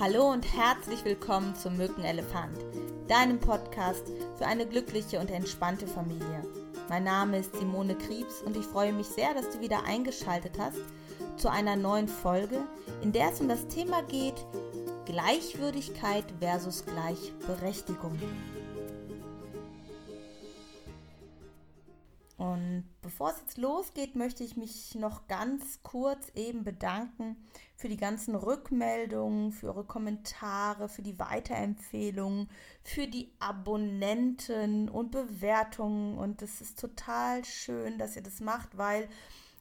Hallo und herzlich willkommen zum Mückenelefant, deinem Podcast für eine glückliche und entspannte Familie. Mein Name ist Simone Kriebs und ich freue mich sehr, dass du wieder eingeschaltet hast zu einer neuen Folge, in der es um das Thema geht Gleichwürdigkeit versus Gleichberechtigung. Und bevor es jetzt losgeht, möchte ich mich noch ganz kurz eben bedanken für die ganzen Rückmeldungen, für eure Kommentare, für die Weiterempfehlungen, für die Abonnenten und Bewertungen. Und es ist total schön, dass ihr das macht, weil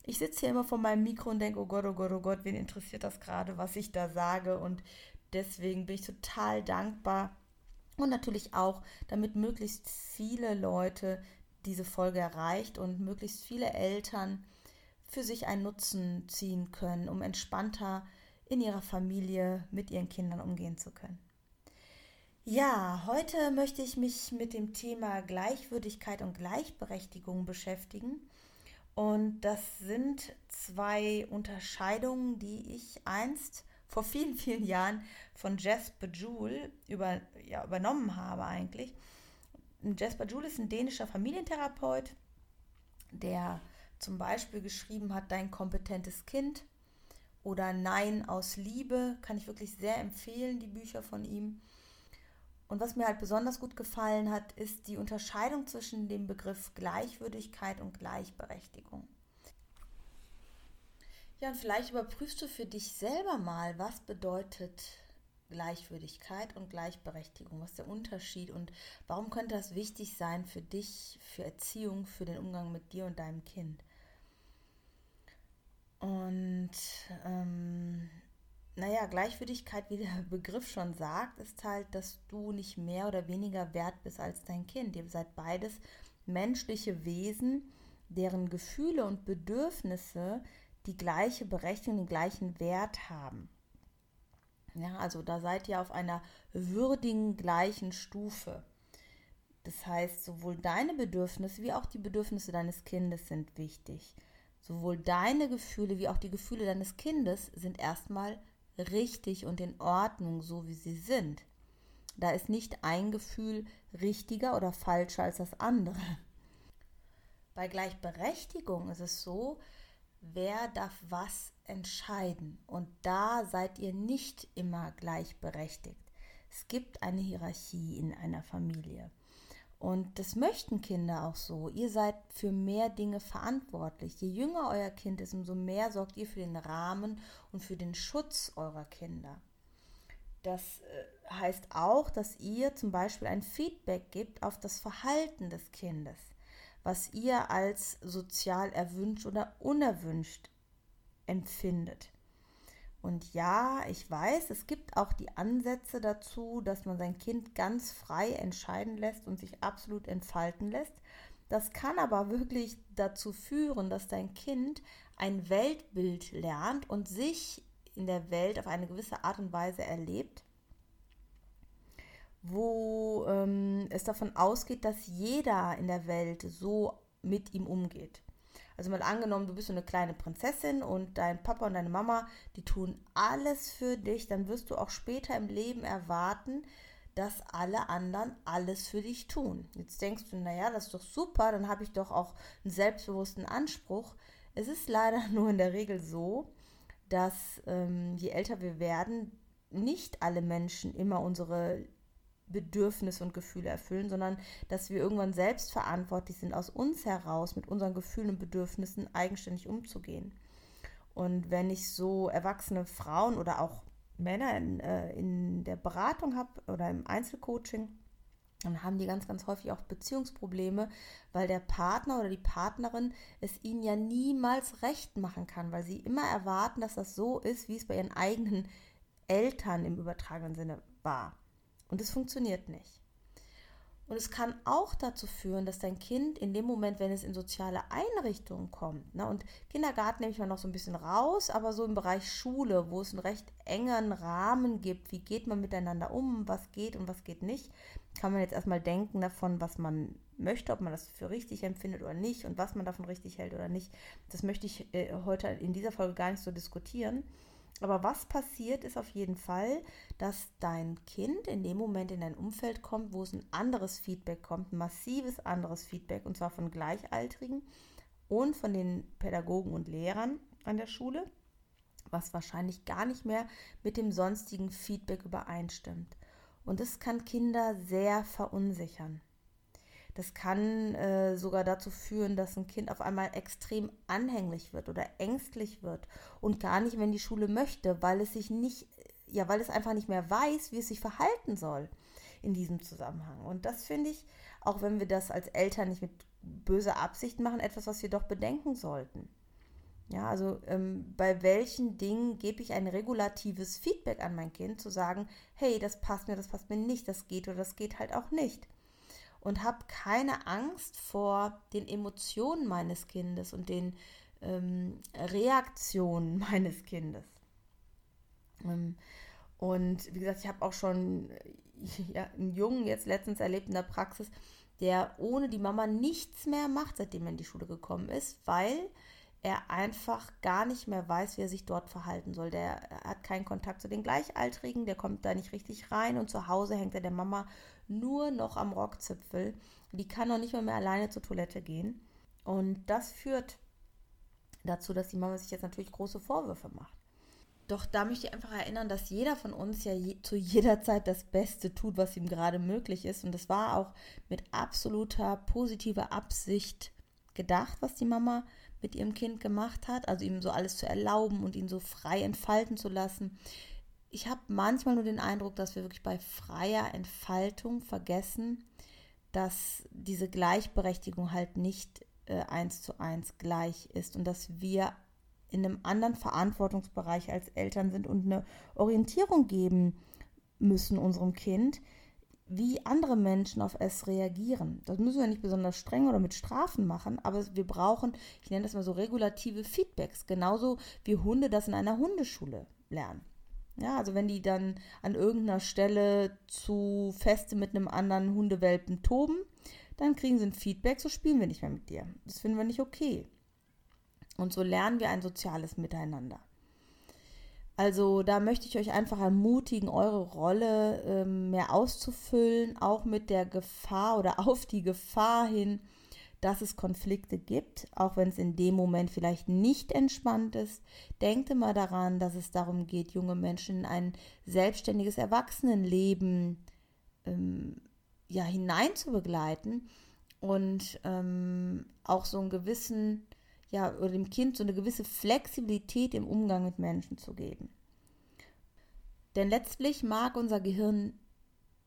ich sitze hier immer vor meinem Mikro und denke, oh Gott, oh Gott, oh Gott, wen interessiert das gerade, was ich da sage? Und deswegen bin ich total dankbar. Und natürlich auch, damit möglichst viele Leute diese Folge erreicht und möglichst viele Eltern für sich einen Nutzen ziehen können, um entspannter in ihrer Familie mit ihren Kindern umgehen zu können. Ja, heute möchte ich mich mit dem Thema Gleichwürdigkeit und Gleichberechtigung beschäftigen. Und das sind zwei Unterscheidungen, die ich einst vor vielen, vielen Jahren von Jess Bejewel über, ja, übernommen habe eigentlich. Jasper Joule ist ein dänischer Familientherapeut, der zum Beispiel geschrieben hat, Dein kompetentes Kind oder Nein aus Liebe, kann ich wirklich sehr empfehlen, die Bücher von ihm. Und was mir halt besonders gut gefallen hat, ist die Unterscheidung zwischen dem Begriff Gleichwürdigkeit und Gleichberechtigung. Ja, und vielleicht überprüfst du für dich selber mal, was bedeutet Gleichwürdigkeit und Gleichberechtigung? Was ist der Unterschied und warum könnte das wichtig sein für dich, für Erziehung, für den Umgang mit dir und deinem Kind? Und ähm, naja, Gleichwürdigkeit, wie der Begriff schon sagt, ist halt, dass du nicht mehr oder weniger wert bist als dein Kind. Ihr seid beides menschliche Wesen, deren Gefühle und Bedürfnisse die gleiche Berechtigung, den gleichen Wert haben. Ja, also da seid ihr auf einer würdigen gleichen Stufe. Das heißt, sowohl deine Bedürfnisse wie auch die Bedürfnisse deines Kindes sind wichtig. Sowohl deine Gefühle wie auch die Gefühle deines Kindes sind erstmal richtig und in Ordnung, so wie sie sind. Da ist nicht ein Gefühl richtiger oder falscher als das andere. Bei Gleichberechtigung ist es so, wer darf was entscheiden. Und da seid ihr nicht immer gleichberechtigt. Es gibt eine Hierarchie in einer Familie. Und das möchten Kinder auch so. Ihr seid für mehr Dinge verantwortlich. Je jünger euer Kind ist, umso mehr sorgt ihr für den Rahmen und für den Schutz eurer Kinder. Das äh, heißt auch, dass ihr zum Beispiel ein Feedback gibt auf das Verhalten des Kindes was ihr als sozial erwünscht oder unerwünscht empfindet. Und ja, ich weiß, es gibt auch die Ansätze dazu, dass man sein Kind ganz frei entscheiden lässt und sich absolut entfalten lässt. Das kann aber wirklich dazu führen, dass dein Kind ein Weltbild lernt und sich in der Welt auf eine gewisse Art und Weise erlebt, wo ähm, es davon ausgeht, dass jeder in der Welt so mit ihm umgeht. Also mal angenommen, du bist so eine kleine Prinzessin und dein Papa und deine Mama, die tun alles für dich, dann wirst du auch später im Leben erwarten, dass alle anderen alles für dich tun. Jetzt denkst du, naja, das ist doch super, dann habe ich doch auch einen selbstbewussten Anspruch. Es ist leider nur in der Regel so, dass ähm, je älter wir werden, nicht alle Menschen immer unsere Bedürfnisse und Gefühle erfüllen, sondern dass wir irgendwann selbst verantwortlich sind, aus uns heraus mit unseren Gefühlen und Bedürfnissen eigenständig umzugehen. Und wenn ich so erwachsene Frauen oder auch Männer in, äh, in der Beratung habe oder im Einzelcoaching, dann haben die ganz, ganz häufig auch Beziehungsprobleme, weil der Partner oder die Partnerin es ihnen ja niemals recht machen kann, weil sie immer erwarten, dass das so ist, wie es bei ihren eigenen Eltern im übertragenen Sinne war. Und es funktioniert nicht. Und es kann auch dazu führen, dass dein Kind in dem Moment, wenn es in soziale Einrichtungen kommt, ne, und Kindergarten nehme ich mal noch so ein bisschen raus, aber so im Bereich Schule, wo es einen recht engen Rahmen gibt, wie geht man miteinander um, was geht und was geht nicht, kann man jetzt erstmal denken davon, was man möchte, ob man das für richtig empfindet oder nicht und was man davon richtig hält oder nicht. Das möchte ich äh, heute in dieser Folge gar nicht so diskutieren. Aber was passiert, ist auf jeden Fall, dass dein Kind in dem Moment in ein Umfeld kommt, wo es ein anderes Feedback kommt, ein massives anderes Feedback, und zwar von Gleichaltrigen und von den Pädagogen und Lehrern an der Schule, was wahrscheinlich gar nicht mehr mit dem sonstigen Feedback übereinstimmt. Und das kann Kinder sehr verunsichern. Das kann äh, sogar dazu führen, dass ein Kind auf einmal extrem anhänglich wird oder ängstlich wird und gar nicht mehr in die Schule möchte, weil es sich nicht, ja, weil es einfach nicht mehr weiß, wie es sich verhalten soll in diesem Zusammenhang. Und das finde ich, auch wenn wir das als Eltern nicht mit böser Absicht machen, etwas, was wir doch bedenken sollten. Ja, also ähm, bei welchen Dingen gebe ich ein regulatives Feedback an mein Kind, zu sagen, hey, das passt mir, das passt mir nicht, das geht oder das geht halt auch nicht. Und habe keine Angst vor den Emotionen meines Kindes und den ähm, Reaktionen meines Kindes. Ähm, und wie gesagt, ich habe auch schon ja, einen Jungen jetzt letztens erlebt in der Praxis, der ohne die Mama nichts mehr macht, seitdem er in die Schule gekommen ist, weil er einfach gar nicht mehr weiß, wie er sich dort verhalten soll. Der hat keinen Kontakt zu den Gleichaltrigen, der kommt da nicht richtig rein und zu Hause hängt er der Mama nur noch am Rockzipfel. Die kann noch nicht mal mehr alleine zur Toilette gehen. Und das führt dazu, dass die Mama sich jetzt natürlich große Vorwürfe macht. Doch da möchte ich einfach erinnern, dass jeder von uns ja je, zu jeder Zeit das Beste tut, was ihm gerade möglich ist. Und das war auch mit absoluter positiver Absicht gedacht, was die Mama mit ihrem Kind gemacht hat, also ihm so alles zu erlauben und ihn so frei entfalten zu lassen. Ich habe manchmal nur den Eindruck, dass wir wirklich bei freier Entfaltung vergessen, dass diese Gleichberechtigung halt nicht äh, eins zu eins gleich ist und dass wir in einem anderen Verantwortungsbereich als Eltern sind und eine Orientierung geben müssen unserem Kind, wie andere Menschen auf es reagieren. Das müssen wir nicht besonders streng oder mit Strafen machen, aber wir brauchen, ich nenne das mal so regulative Feedbacks, genauso wie Hunde das in einer Hundeschule lernen. Ja, also wenn die dann an irgendeiner Stelle zu feste mit einem anderen Hundewelpen toben, dann kriegen sie ein Feedback, so spielen wir nicht mehr mit dir. Das finden wir nicht okay. Und so lernen wir ein soziales Miteinander. Also da möchte ich euch einfach ermutigen, eure Rolle ähm, mehr auszufüllen, auch mit der Gefahr oder auf die Gefahr hin, dass es Konflikte gibt, auch wenn es in dem Moment vielleicht nicht entspannt ist. Denkt immer daran, dass es darum geht, junge Menschen in ein selbstständiges Erwachsenenleben ähm, ja, hinein zu begleiten und ähm, auch so einen gewissen ja, oder dem Kind so eine gewisse Flexibilität im Umgang mit Menschen zu geben. Denn letztlich mag unser Gehirn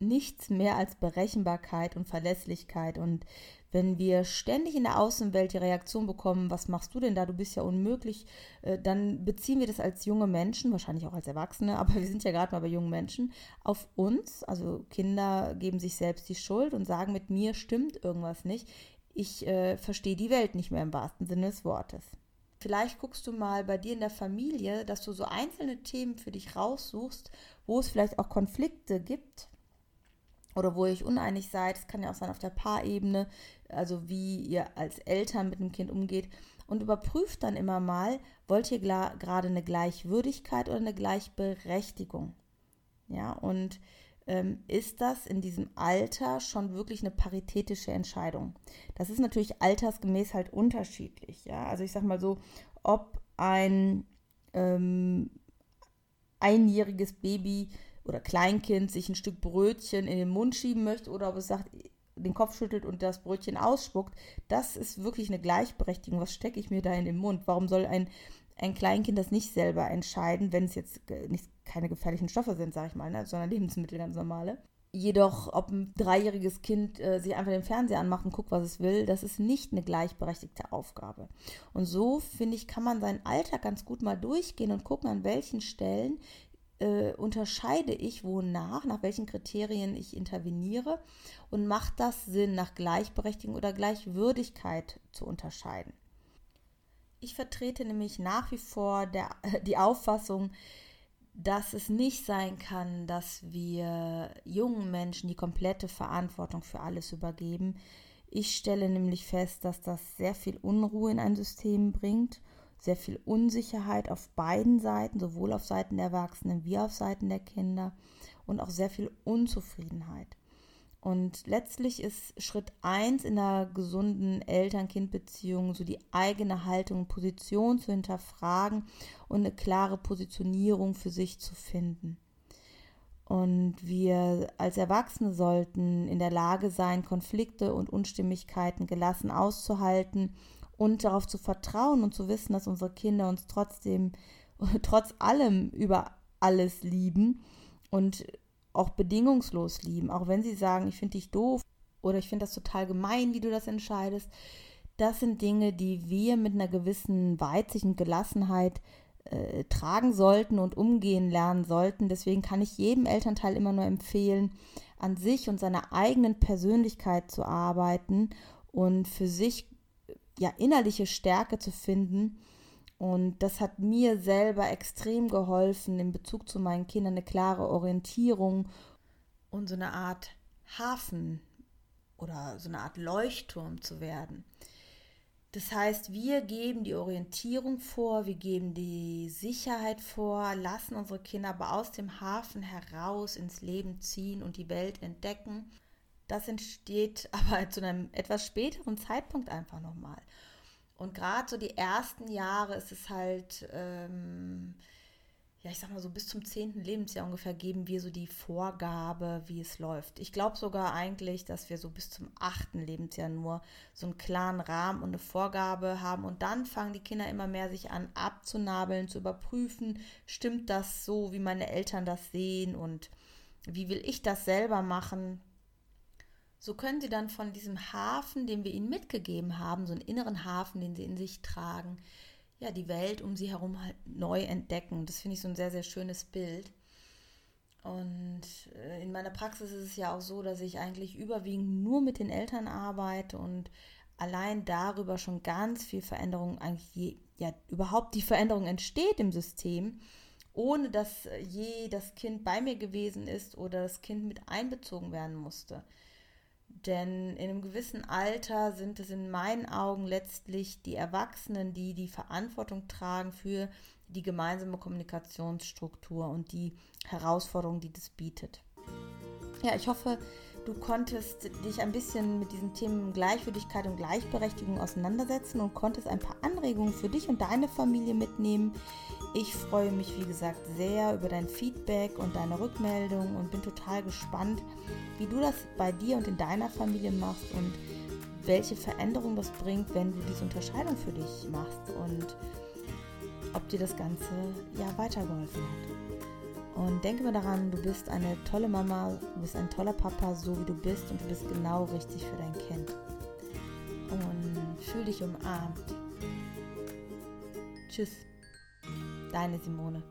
nichts mehr als Berechenbarkeit und Verlässlichkeit. Und wenn wir ständig in der Außenwelt die Reaktion bekommen, was machst du denn da, du bist ja unmöglich, äh, dann beziehen wir das als junge Menschen, wahrscheinlich auch als Erwachsene, aber wir sind ja gerade mal bei jungen Menschen, auf uns. Also Kinder geben sich selbst die Schuld und sagen, mit mir stimmt irgendwas nicht ich äh, verstehe die Welt nicht mehr im wahrsten Sinne des Wortes. Vielleicht guckst du mal bei dir in der Familie, dass du so einzelne Themen für dich raussuchst, wo es vielleicht auch Konflikte gibt oder wo ihr euch uneinig seid. Es kann ja auch sein auf der Paarebene, also wie ihr als Eltern mit dem Kind umgeht. Und überprüft dann immer mal, wollt ihr gerade eine Gleichwürdigkeit oder eine Gleichberechtigung? Ja, und ist das in diesem Alter schon wirklich eine paritätische Entscheidung. Das ist natürlich altersgemäß halt unterschiedlich. Ja? Also ich sag mal so, ob ein ähm, einjähriges Baby oder Kleinkind sich ein Stück Brötchen in den Mund schieben möchte oder ob es sagt, den Kopf schüttelt und das Brötchen ausspuckt, das ist wirklich eine Gleichberechtigung. Was stecke ich mir da in den Mund? Warum soll ein ein Kleinkind das nicht selber entscheiden, wenn es jetzt nicht, keine gefährlichen Stoffe sind, sage ich mal, ne, sondern Lebensmittel ganz normale. Jedoch, ob ein dreijähriges Kind äh, sich einfach den Fernseher anmacht und guckt, was es will, das ist nicht eine gleichberechtigte Aufgabe. Und so, finde ich, kann man seinen Alltag ganz gut mal durchgehen und gucken, an welchen Stellen äh, unterscheide ich wonach, nach welchen Kriterien ich interveniere und macht das Sinn, nach Gleichberechtigung oder Gleichwürdigkeit zu unterscheiden. Ich vertrete nämlich nach wie vor der, die Auffassung, dass es nicht sein kann, dass wir jungen Menschen die komplette Verantwortung für alles übergeben. Ich stelle nämlich fest, dass das sehr viel Unruhe in ein System bringt, sehr viel Unsicherheit auf beiden Seiten, sowohl auf Seiten der Erwachsenen wie auf Seiten der Kinder und auch sehr viel Unzufriedenheit. Und letztlich ist Schritt 1 in einer gesunden Eltern-Kind-Beziehung so die eigene Haltung und Position zu hinterfragen und eine klare Positionierung für sich zu finden. Und wir als Erwachsene sollten in der Lage sein, Konflikte und Unstimmigkeiten gelassen auszuhalten und darauf zu vertrauen und zu wissen, dass unsere Kinder uns trotzdem, trotz allem über alles lieben und auch bedingungslos lieben, auch wenn sie sagen, ich finde dich doof oder ich finde das total gemein, wie du das entscheidest. Das sind Dinge, die wir mit einer gewissen Weitsicht und Gelassenheit äh, tragen sollten und umgehen lernen sollten. Deswegen kann ich jedem Elternteil immer nur empfehlen, an sich und seiner eigenen Persönlichkeit zu arbeiten und für sich ja innerliche Stärke zu finden. Und das hat mir selber extrem geholfen, in Bezug zu meinen Kindern eine klare Orientierung und so eine Art Hafen oder so eine Art Leuchtturm zu werden. Das heißt, wir geben die Orientierung vor, wir geben die Sicherheit vor, lassen unsere Kinder aber aus dem Hafen heraus ins Leben ziehen und die Welt entdecken. Das entsteht aber zu einem etwas späteren Zeitpunkt einfach nochmal. Und gerade so die ersten Jahre ist es halt ähm, ja, ich sag mal so bis zum zehnten Lebensjahr ungefähr geben wir so die Vorgabe, wie es läuft. Ich glaube sogar eigentlich, dass wir so bis zum achten Lebensjahr nur so einen klaren Rahmen und eine Vorgabe haben und dann fangen die Kinder immer mehr sich an abzunabeln, zu überprüfen, stimmt das so, wie meine Eltern das sehen und wie will ich das selber machen? So können sie dann von diesem Hafen, den wir ihnen mitgegeben haben, so einen inneren Hafen, den sie in sich tragen, ja, die Welt um sie herum halt neu entdecken. Das finde ich so ein sehr, sehr schönes Bild. Und äh, in meiner Praxis ist es ja auch so, dass ich eigentlich überwiegend nur mit den Eltern arbeite und allein darüber schon ganz viel Veränderung, eigentlich je, ja, überhaupt die Veränderung entsteht im System, ohne dass je das Kind bei mir gewesen ist oder das Kind mit einbezogen werden musste. Denn in einem gewissen Alter sind es in meinen Augen letztlich die Erwachsenen, die die Verantwortung tragen für die gemeinsame Kommunikationsstruktur und die Herausforderungen, die das bietet. Ja, ich hoffe, du konntest dich ein bisschen mit diesen Themen Gleichwürdigkeit und Gleichberechtigung auseinandersetzen und konntest ein paar Anregungen für dich und deine Familie mitnehmen. Ich freue mich, wie gesagt, sehr über dein Feedback und deine Rückmeldung und bin total gespannt, wie du das bei dir und in deiner Familie machst und welche Veränderung das bringt, wenn du diese Unterscheidung für dich machst und ob dir das Ganze ja weitergeholfen hat. Und denke mal daran, du bist eine tolle Mama, du bist ein toller Papa, so wie du bist und du bist genau richtig für dein Kind. Und fühl dich umarmt. Tschüss. Deine Simone.